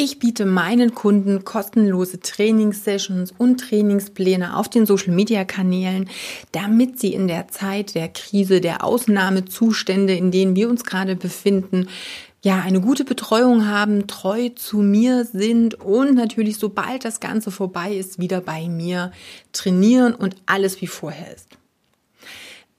Ich biete meinen Kunden kostenlose Trainingssessions und Trainingspläne auf den Social-Media-Kanälen, damit sie in der Zeit der Krise, der Ausnahmezustände, in denen wir uns gerade befinden, ja, eine gute Betreuung haben, treu zu mir sind und natürlich, sobald das Ganze vorbei ist, wieder bei mir trainieren und alles wie vorher ist.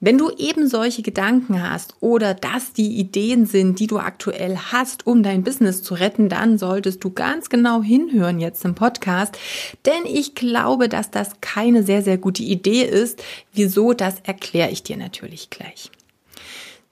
Wenn du eben solche Gedanken hast oder das die Ideen sind, die du aktuell hast, um dein Business zu retten, dann solltest du ganz genau hinhören jetzt im Podcast, denn ich glaube, dass das keine sehr, sehr gute Idee ist. Wieso, das erkläre ich dir natürlich gleich.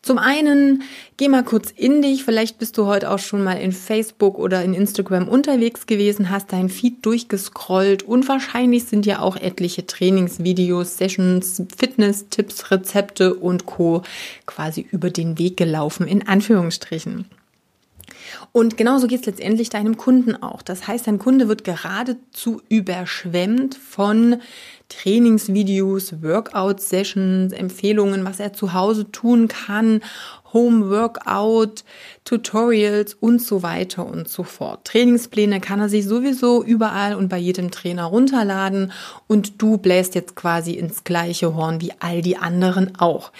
Zum einen, geh mal kurz in dich. Vielleicht bist du heute auch schon mal in Facebook oder in Instagram unterwegs gewesen, hast dein Feed durchgescrollt und wahrscheinlich sind ja auch etliche Trainingsvideos, Sessions, Fitness-Tipps, Rezepte und Co. quasi über den Weg gelaufen, in Anführungsstrichen. Und genauso geht es letztendlich deinem Kunden auch. Das heißt, dein Kunde wird geradezu überschwemmt von Trainingsvideos, Workout-Sessions, Empfehlungen, was er zu Hause tun kann, Home-Workout, Tutorials und so weiter und so fort. Trainingspläne kann er sich sowieso überall und bei jedem Trainer runterladen und du bläst jetzt quasi ins gleiche Horn wie all die anderen auch.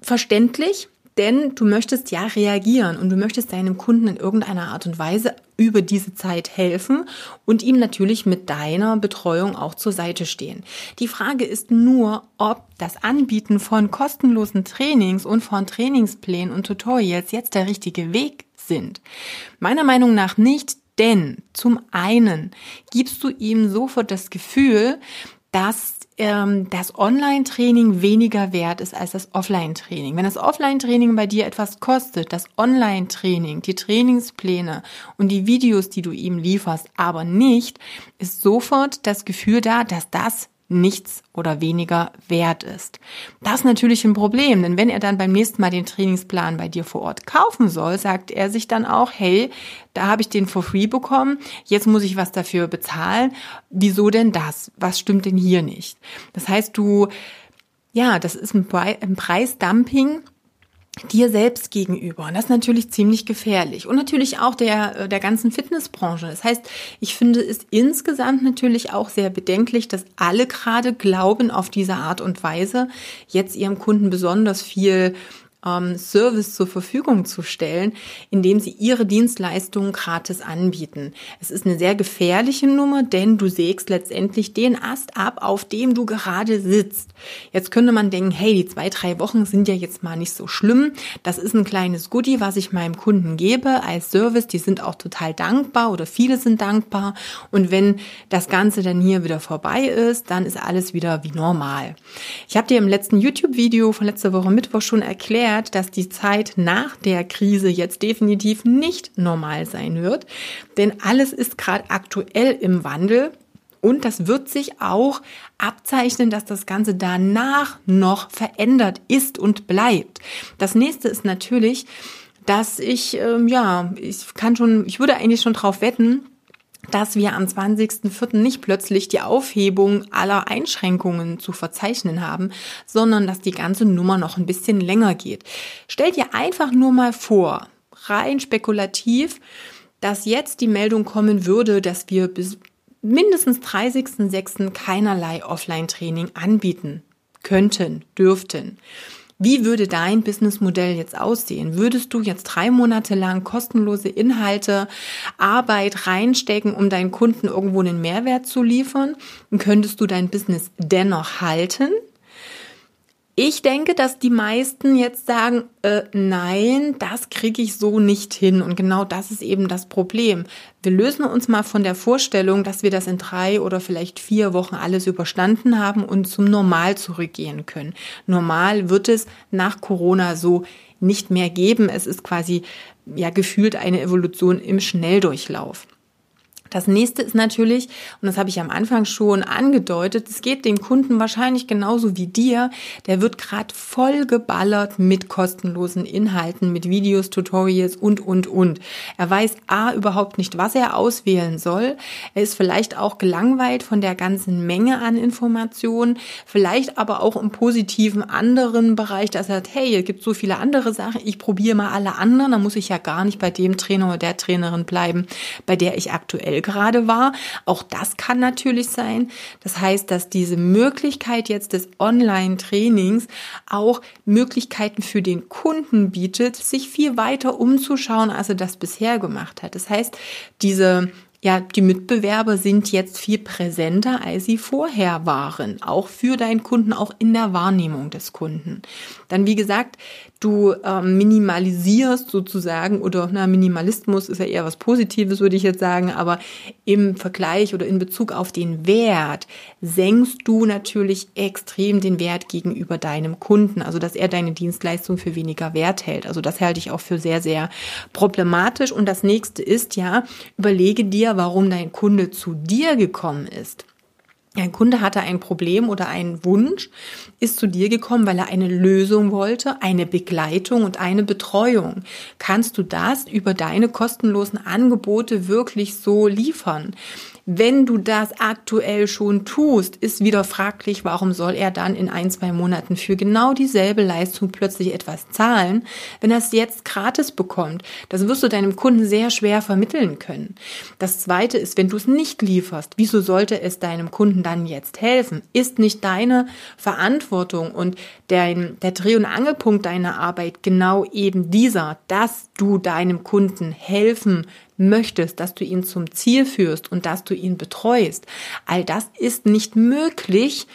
Verständlich, denn du möchtest ja reagieren und du möchtest deinem Kunden in irgendeiner Art und Weise über diese Zeit helfen und ihm natürlich mit deiner Betreuung auch zur Seite stehen. Die Frage ist nur, ob das Anbieten von kostenlosen Trainings und von Trainingsplänen und Tutorials jetzt der richtige Weg sind. Meiner Meinung nach nicht, denn zum einen gibst du ihm sofort das Gefühl, dass ähm, das Online-Training weniger wert ist als das Offline-Training. Wenn das Offline-Training bei dir etwas kostet, das Online-Training, die Trainingspläne und die Videos, die du ihm lieferst, aber nicht, ist sofort das Gefühl da, dass das nichts oder weniger wert ist. Das ist natürlich ein Problem, denn wenn er dann beim nächsten Mal den Trainingsplan bei dir vor Ort kaufen soll, sagt er sich dann auch, hey, da habe ich den for free bekommen, jetzt muss ich was dafür bezahlen. Wieso denn das? Was stimmt denn hier nicht? Das heißt, du, ja, das ist ein, Preisdumping dir selbst gegenüber. Und das ist natürlich ziemlich gefährlich. Und natürlich auch der, äh, der ganzen Fitnessbranche. Das heißt, ich finde es insgesamt natürlich auch sehr bedenklich, dass alle gerade glauben, auf diese Art und Weise jetzt ihrem Kunden besonders viel ähm, Service zur Verfügung zu stellen, indem sie ihre Dienstleistungen gratis anbieten. Es ist eine sehr gefährliche Nummer, denn du sägst letztendlich den Ast ab, auf dem du gerade sitzt. Jetzt könnte man denken, hey, die zwei, drei Wochen sind ja jetzt mal nicht so schlimm. Das ist ein kleines Goodie, was ich meinem Kunden gebe als Service. Die sind auch total dankbar oder viele sind dankbar. Und wenn das Ganze dann hier wieder vorbei ist, dann ist alles wieder wie normal. Ich habe dir im letzten YouTube-Video von letzter Woche Mittwoch schon erklärt, erklärt, dass die Zeit nach der Krise jetzt definitiv nicht normal sein wird, denn alles ist gerade aktuell im Wandel. Und das wird sich auch abzeichnen, dass das Ganze danach noch verändert ist und bleibt. Das nächste ist natürlich, dass ich, ähm, ja, ich kann schon, ich würde eigentlich schon drauf wetten, dass wir am 20.04. nicht plötzlich die Aufhebung aller Einschränkungen zu verzeichnen haben, sondern dass die ganze Nummer noch ein bisschen länger geht. Stell dir einfach nur mal vor, rein spekulativ, dass jetzt die Meldung kommen würde, dass wir bis mindestens 30.06. keinerlei Offline-Training anbieten könnten, dürften. Wie würde dein Businessmodell jetzt aussehen? Würdest du jetzt drei Monate lang kostenlose Inhalte, Arbeit reinstecken, um deinen Kunden irgendwo einen Mehrwert zu liefern? Und könntest du dein Business dennoch halten? Ich denke, dass die meisten jetzt sagen, äh, nein, das kriege ich so nicht hin. Und genau das ist eben das Problem. Wir lösen uns mal von der Vorstellung, dass wir das in drei oder vielleicht vier Wochen alles überstanden haben und zum Normal zurückgehen können. Normal wird es nach Corona so nicht mehr geben. Es ist quasi ja gefühlt eine Evolution im Schnelldurchlauf. Das nächste ist natürlich, und das habe ich am Anfang schon angedeutet, es geht dem Kunden wahrscheinlich genauso wie dir. Der wird gerade voll geballert mit kostenlosen Inhalten, mit Videos, Tutorials und, und, und. Er weiß A überhaupt nicht, was er auswählen soll. Er ist vielleicht auch gelangweilt von der ganzen Menge an Informationen, vielleicht aber auch im positiven anderen Bereich, dass er sagt, hey, es gibt so viele andere Sachen, ich probiere mal alle anderen, dann muss ich ja gar nicht bei dem Trainer oder der Trainerin bleiben, bei der ich aktuell gerade war. Auch das kann natürlich sein. Das heißt, dass diese Möglichkeit jetzt des Online-Trainings auch Möglichkeiten für den Kunden bietet, sich viel weiter umzuschauen, als er das bisher gemacht hat. Das heißt, diese ja, die Mitbewerber sind jetzt viel präsenter, als sie vorher waren, auch für deinen Kunden, auch in der Wahrnehmung des Kunden. Dann, wie gesagt, du ähm, minimalisierst sozusagen, oder na, Minimalismus ist ja eher was Positives, würde ich jetzt sagen, aber im Vergleich oder in Bezug auf den Wert senkst du natürlich extrem den Wert gegenüber deinem Kunden, also dass er deine Dienstleistung für weniger Wert hält. Also das halte ich auch für sehr, sehr problematisch. Und das nächste ist ja, überlege dir, warum dein Kunde zu dir gekommen ist. Ein Kunde hatte ein Problem oder einen Wunsch, ist zu dir gekommen, weil er eine Lösung wollte, eine Begleitung und eine Betreuung. Kannst du das über deine kostenlosen Angebote wirklich so liefern? Wenn du das aktuell schon tust, ist wieder fraglich, warum soll er dann in ein, zwei Monaten für genau dieselbe Leistung plötzlich etwas zahlen, wenn er es jetzt gratis bekommt. Das wirst du deinem Kunden sehr schwer vermitteln können. Das zweite ist, wenn du es nicht lieferst, wieso sollte es deinem Kunden dann jetzt helfen? Ist nicht deine Verantwortung und dein, der Dreh- und Angelpunkt deiner Arbeit genau eben dieser, dass du deinem Kunden helfen möchtest, dass du ihn zum Ziel führst und dass du ihn betreust. All das ist nicht möglich,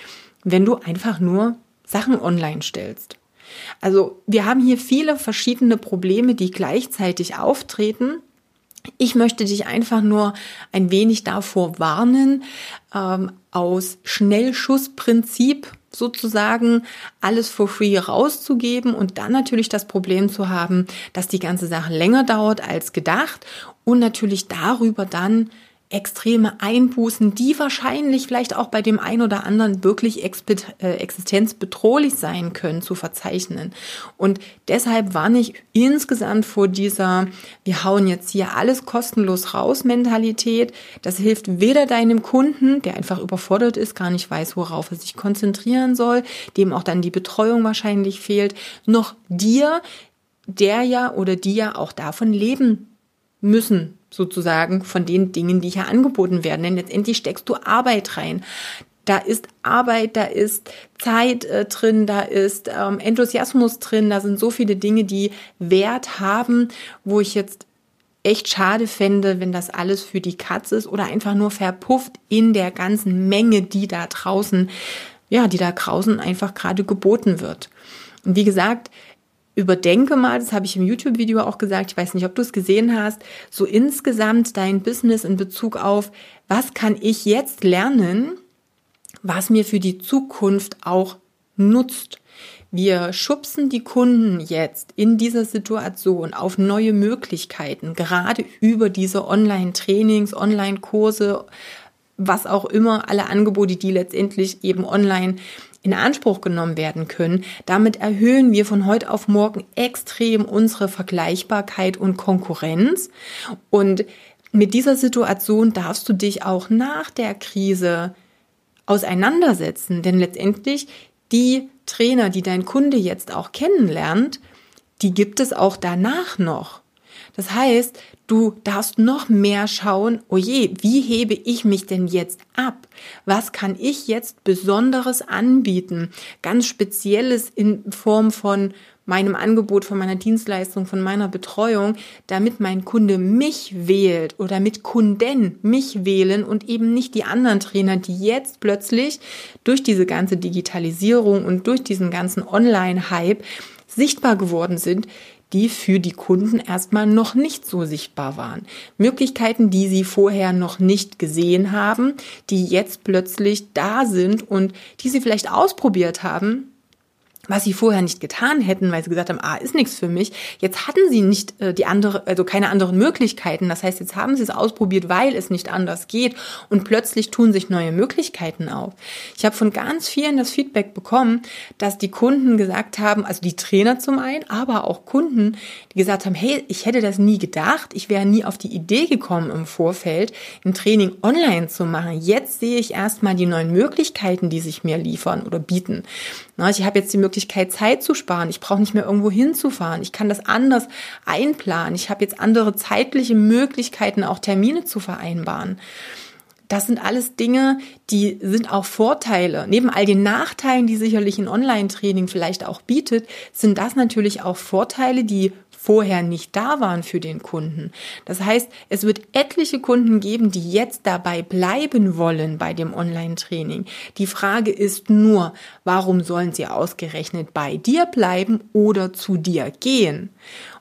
wenn du einfach nur Sachen online stellst. Also wir haben hier viele verschiedene Probleme, die gleichzeitig auftreten. Ich möchte dich einfach nur ein wenig davor warnen, ähm, aus Schnellschussprinzip sozusagen alles for free rauszugeben und dann natürlich das Problem zu haben, dass die ganze Sache länger dauert als gedacht und natürlich darüber dann extreme Einbußen, die wahrscheinlich vielleicht auch bei dem einen oder anderen wirklich äh, existenzbedrohlich sein können, zu verzeichnen. Und deshalb warne ich insgesamt vor dieser, wir hauen jetzt hier alles kostenlos raus Mentalität. Das hilft weder deinem Kunden, der einfach überfordert ist, gar nicht weiß, worauf er sich konzentrieren soll, dem auch dann die Betreuung wahrscheinlich fehlt, noch dir, der ja oder die ja auch davon leben müssen, sozusagen, von den Dingen, die hier angeboten werden. Denn letztendlich steckst du Arbeit rein. Da ist Arbeit, da ist Zeit äh, drin, da ist ähm, Enthusiasmus drin, da sind so viele Dinge, die Wert haben, wo ich jetzt echt schade fände, wenn das alles für die Katze ist oder einfach nur verpufft in der ganzen Menge, die da draußen, ja, die da draußen einfach gerade geboten wird. Und wie gesagt, überdenke mal, das habe ich im YouTube-Video auch gesagt, ich weiß nicht, ob du es gesehen hast, so insgesamt dein Business in Bezug auf, was kann ich jetzt lernen, was mir für die Zukunft auch nutzt. Wir schubsen die Kunden jetzt in dieser Situation auf neue Möglichkeiten, gerade über diese Online-Trainings, Online-Kurse, was auch immer, alle Angebote, die letztendlich eben online in Anspruch genommen werden können. Damit erhöhen wir von heute auf morgen extrem unsere Vergleichbarkeit und Konkurrenz. Und mit dieser Situation darfst du dich auch nach der Krise auseinandersetzen, denn letztendlich die Trainer, die dein Kunde jetzt auch kennenlernt, die gibt es auch danach noch. Das heißt, du darfst noch mehr schauen, oh je, wie hebe ich mich denn jetzt ab? Was kann ich jetzt Besonderes anbieten? Ganz Spezielles in Form von meinem Angebot, von meiner Dienstleistung, von meiner Betreuung, damit mein Kunde mich wählt oder mit Kunden mich wählen und eben nicht die anderen Trainer, die jetzt plötzlich durch diese ganze Digitalisierung und durch diesen ganzen Online-Hype sichtbar geworden sind, die für die Kunden erstmal noch nicht so sichtbar waren. Möglichkeiten, die sie vorher noch nicht gesehen haben, die jetzt plötzlich da sind und die sie vielleicht ausprobiert haben, was sie vorher nicht getan hätten, weil sie gesagt haben, ah, ist nichts für mich. Jetzt hatten sie nicht äh, die andere, also keine anderen Möglichkeiten. Das heißt, jetzt haben sie es ausprobiert, weil es nicht anders geht und plötzlich tun sich neue Möglichkeiten auf. Ich habe von ganz vielen das Feedback bekommen, dass die Kunden gesagt haben, also die Trainer zum einen, aber auch Kunden, die gesagt haben, hey, ich hätte das nie gedacht, ich wäre nie auf die Idee gekommen im Vorfeld, ein Training online zu machen. Jetzt sehe ich erstmal die neuen Möglichkeiten, die sich mir liefern oder bieten. Ich habe jetzt die Möglichkeit, Zeit zu sparen. Ich brauche nicht mehr irgendwo hinzufahren. Ich kann das anders einplanen. Ich habe jetzt andere zeitliche Möglichkeiten, auch Termine zu vereinbaren. Das sind alles Dinge, die sind auch Vorteile. Neben all den Nachteilen, die sicherlich ein Online-Training vielleicht auch bietet, sind das natürlich auch Vorteile, die vorher nicht da waren für den Kunden. Das heißt, es wird etliche Kunden geben, die jetzt dabei bleiben wollen bei dem Online-Training. Die Frage ist nur, warum sollen sie ausgerechnet bei dir bleiben oder zu dir gehen?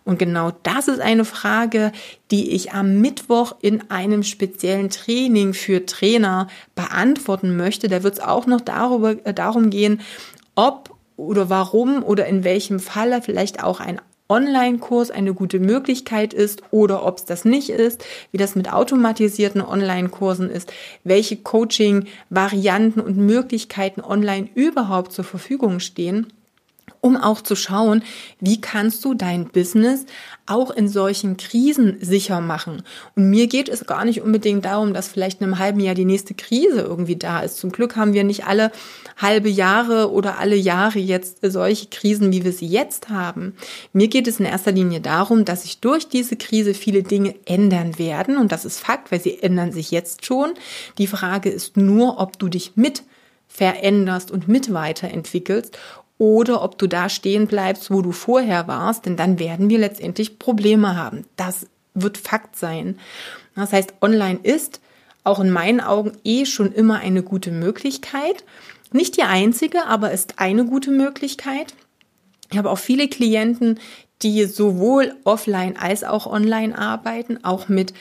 Und genau das ist eine Frage, die ich am Mittwoch in einem speziellen Training für Trainer beantworten möchte. Da wird es auch noch darüber, äh, darum gehen, ob oder warum oder in welchem Falle vielleicht auch ein Online-Kurs eine gute Möglichkeit ist oder ob es das nicht ist, wie das mit automatisierten Online-Kursen ist, welche Coaching-Varianten und Möglichkeiten online überhaupt zur Verfügung stehen um auch zu schauen, wie kannst du dein Business auch in solchen Krisen sicher machen. Und mir geht es gar nicht unbedingt darum, dass vielleicht in einem halben Jahr die nächste Krise irgendwie da ist. Zum Glück haben wir nicht alle halbe Jahre oder alle Jahre jetzt solche Krisen, wie wir sie jetzt haben. Mir geht es in erster Linie darum, dass sich durch diese Krise viele Dinge ändern werden. Und das ist Fakt, weil sie ändern sich jetzt schon. Die Frage ist nur, ob du dich mit veränderst und mit weiterentwickelst oder ob du da stehen bleibst, wo du vorher warst, denn dann werden wir letztendlich Probleme haben. Das wird Fakt sein. Das heißt, online ist auch in meinen Augen eh schon immer eine gute Möglichkeit. Nicht die einzige, aber ist eine gute Möglichkeit. Ich habe auch viele Klienten, die sowohl offline als auch online arbeiten, auch mit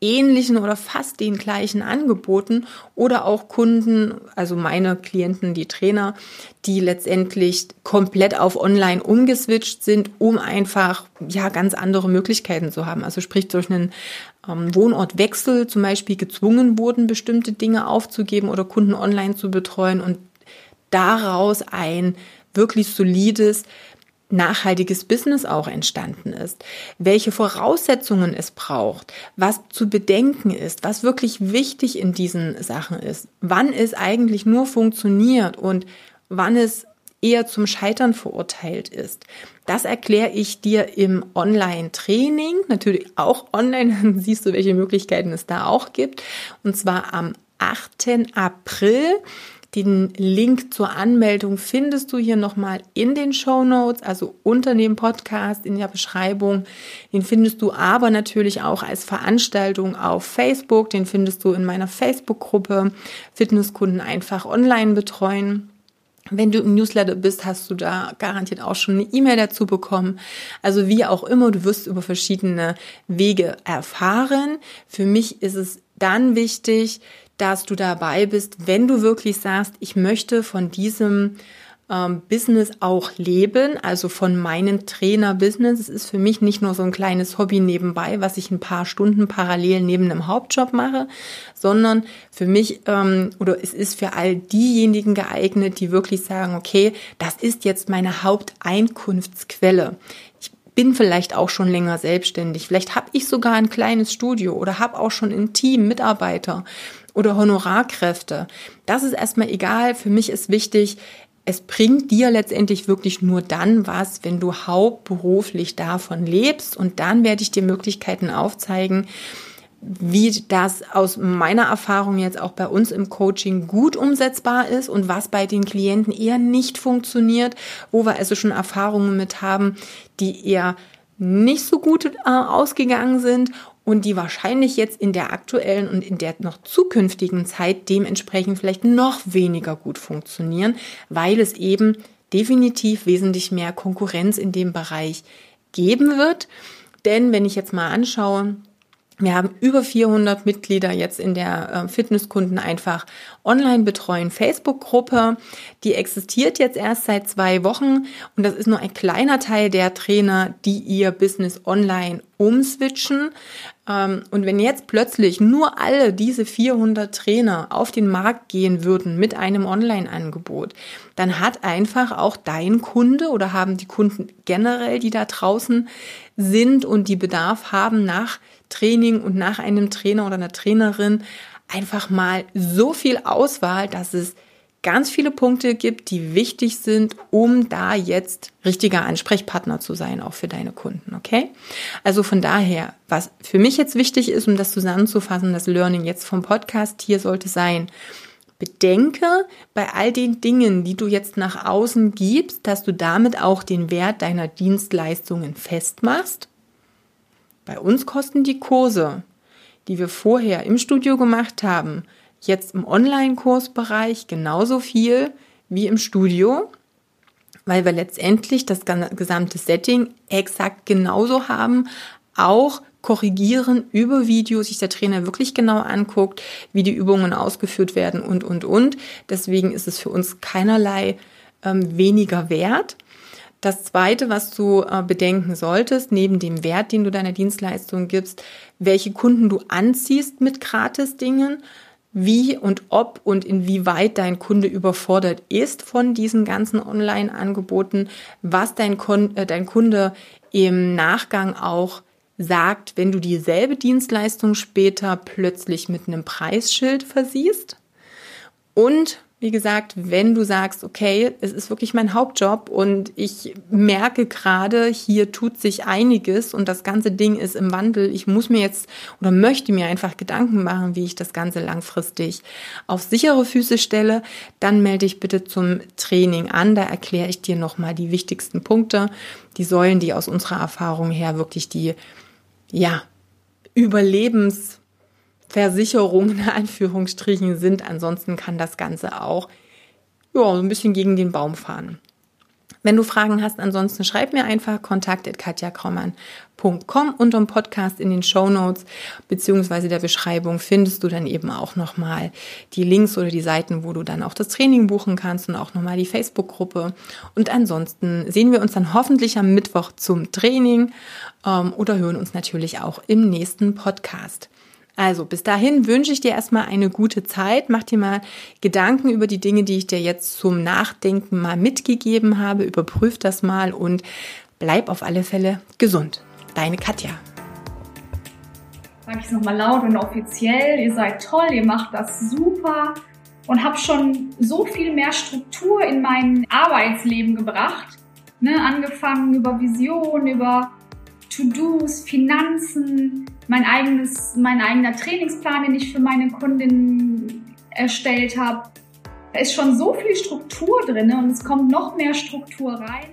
ähnlichen oder fast den gleichen Angeboten oder auch Kunden, also meine Klienten, die Trainer, die letztendlich komplett auf online umgeswitcht sind, um einfach ja ganz andere Möglichkeiten zu haben. Also sprich durch einen ähm, Wohnortwechsel zum Beispiel gezwungen wurden, bestimmte Dinge aufzugeben oder Kunden online zu betreuen und daraus ein wirklich solides nachhaltiges Business auch entstanden ist, welche Voraussetzungen es braucht, was zu bedenken ist, was wirklich wichtig in diesen Sachen ist, wann es eigentlich nur funktioniert und wann es eher zum Scheitern verurteilt ist. Das erkläre ich dir im Online-Training, natürlich auch online, dann siehst du, welche Möglichkeiten es da auch gibt, und zwar am 8. April den Link zur Anmeldung findest du hier nochmal in den Show Notes, also unter dem Podcast in der Beschreibung. Den findest du aber natürlich auch als Veranstaltung auf Facebook. Den findest du in meiner Facebook-Gruppe Fitnesskunden einfach online betreuen. Wenn du im Newsletter bist, hast du da garantiert auch schon eine E-Mail dazu bekommen. Also wie auch immer, du wirst über verschiedene Wege erfahren. Für mich ist es dann wichtig, dass du dabei bist, wenn du wirklich sagst, ich möchte von diesem ähm, Business auch leben, also von meinem Trainer-Business. Es ist für mich nicht nur so ein kleines Hobby nebenbei, was ich ein paar Stunden parallel neben einem Hauptjob mache, sondern für mich ähm, oder es ist für all diejenigen geeignet, die wirklich sagen, okay, das ist jetzt meine Haupteinkunftsquelle bin vielleicht auch schon länger selbstständig. Vielleicht habe ich sogar ein kleines Studio oder habe auch schon ein Team Mitarbeiter oder Honorarkräfte. Das ist erstmal egal. Für mich ist wichtig, es bringt dir letztendlich wirklich nur dann was, wenn du hauptberuflich davon lebst. Und dann werde ich dir Möglichkeiten aufzeigen, wie das aus meiner Erfahrung jetzt auch bei uns im Coaching gut umsetzbar ist und was bei den Klienten eher nicht funktioniert, wo wir also schon Erfahrungen mit haben, die eher nicht so gut äh, ausgegangen sind und die wahrscheinlich jetzt in der aktuellen und in der noch zukünftigen Zeit dementsprechend vielleicht noch weniger gut funktionieren, weil es eben definitiv wesentlich mehr Konkurrenz in dem Bereich geben wird. Denn wenn ich jetzt mal anschaue, Wir haben über 400 Mitglieder jetzt in der äh, Fitnesskunden einfach online betreuen Facebook-Gruppe. Die existiert jetzt erst seit zwei Wochen und das ist nur ein kleiner Teil der Trainer, die ihr Business online umswitchen. Ähm, und wenn jetzt plötzlich nur alle diese 400 Trainer auf den Markt gehen würden mit einem Online-Angebot, dann hat einfach auch dein Kunde oder haben die Kunden generell, die da draußen sind und die Bedarf haben nach Training und nach einem Trainer oder einer Trainerin einfach mal so viel Auswahl, dass es ganz viele Punkte gibt, die wichtig sind, um da jetzt richtiger Ansprechpartner zu sein, auch für deine Kunden, okay? Also von daher, was für mich jetzt wichtig ist, um das zusammenzufassen, das Learning jetzt vom Podcast hier sollte sein, bedenke bei all den Dingen, die du jetzt nach außen gibst, dass du damit auch den Wert deiner Dienstleistungen festmachst bei uns kosten die Kurse, die wir vorher im Studio gemacht haben, jetzt im Online-Kursbereich genauso viel wie im Studio, weil wir letztendlich das gesamte Setting exakt genauso haben, auch korrigieren über Videos, sich der Trainer wirklich genau anguckt, wie die Übungen ausgeführt werden und, und, und. Deswegen ist es für uns keinerlei ähm, weniger wert. Das Zweite, was du äh, bedenken solltest, neben dem Wert, den du deiner Dienstleistung gibst, welche Kunden du anziehst mit Gratis-Dingen, wie und ob und inwieweit dein Kunde überfordert ist von diesen ganzen Online-Angeboten, was dein, Kon äh, dein Kunde im Nachgang auch sagt, wenn du dieselbe Dienstleistung später plötzlich mit einem Preisschild versiehst. Und wie gesagt, wenn du sagst, okay, es ist wirklich mein Hauptjob und ich merke gerade, hier tut sich einiges und das ganze Ding ist im Wandel, ich muss mir jetzt oder möchte mir einfach Gedanken machen, wie ich das Ganze langfristig auf sichere Füße stelle, dann melde dich bitte zum Training an. Da erkläre ich dir nochmal die wichtigsten Punkte, die Säulen, die aus unserer Erfahrung her wirklich die, ja, Überlebens Versicherungen in Anführungsstrichen sind. Ansonsten kann das Ganze auch ja, so ein bisschen gegen den Baum fahren. Wenn du Fragen hast, ansonsten schreib mir einfach kontakt.katjakraumann.com unter dem Podcast in den Show Notes beziehungsweise der Beschreibung findest du dann eben auch nochmal die Links oder die Seiten, wo du dann auch das Training buchen kannst und auch nochmal die Facebook-Gruppe. Und ansonsten sehen wir uns dann hoffentlich am Mittwoch zum Training ähm, oder hören uns natürlich auch im nächsten Podcast. Also bis dahin wünsche ich dir erstmal eine gute Zeit. Mach dir mal Gedanken über die Dinge, die ich dir jetzt zum Nachdenken mal mitgegeben habe. Überprüf das mal und bleib auf alle Fälle gesund. Deine Katja. Sag ich es nochmal laut und offiziell. Ihr seid toll, ihr macht das super und habt schon so viel mehr Struktur in mein Arbeitsleben gebracht. Ne, angefangen über Vision, über To-Dos, Finanzen, mein eigenes, mein eigener Trainingsplan, den ich für meine Kundin erstellt habe. Da ist schon so viel Struktur drin und es kommt noch mehr Struktur rein.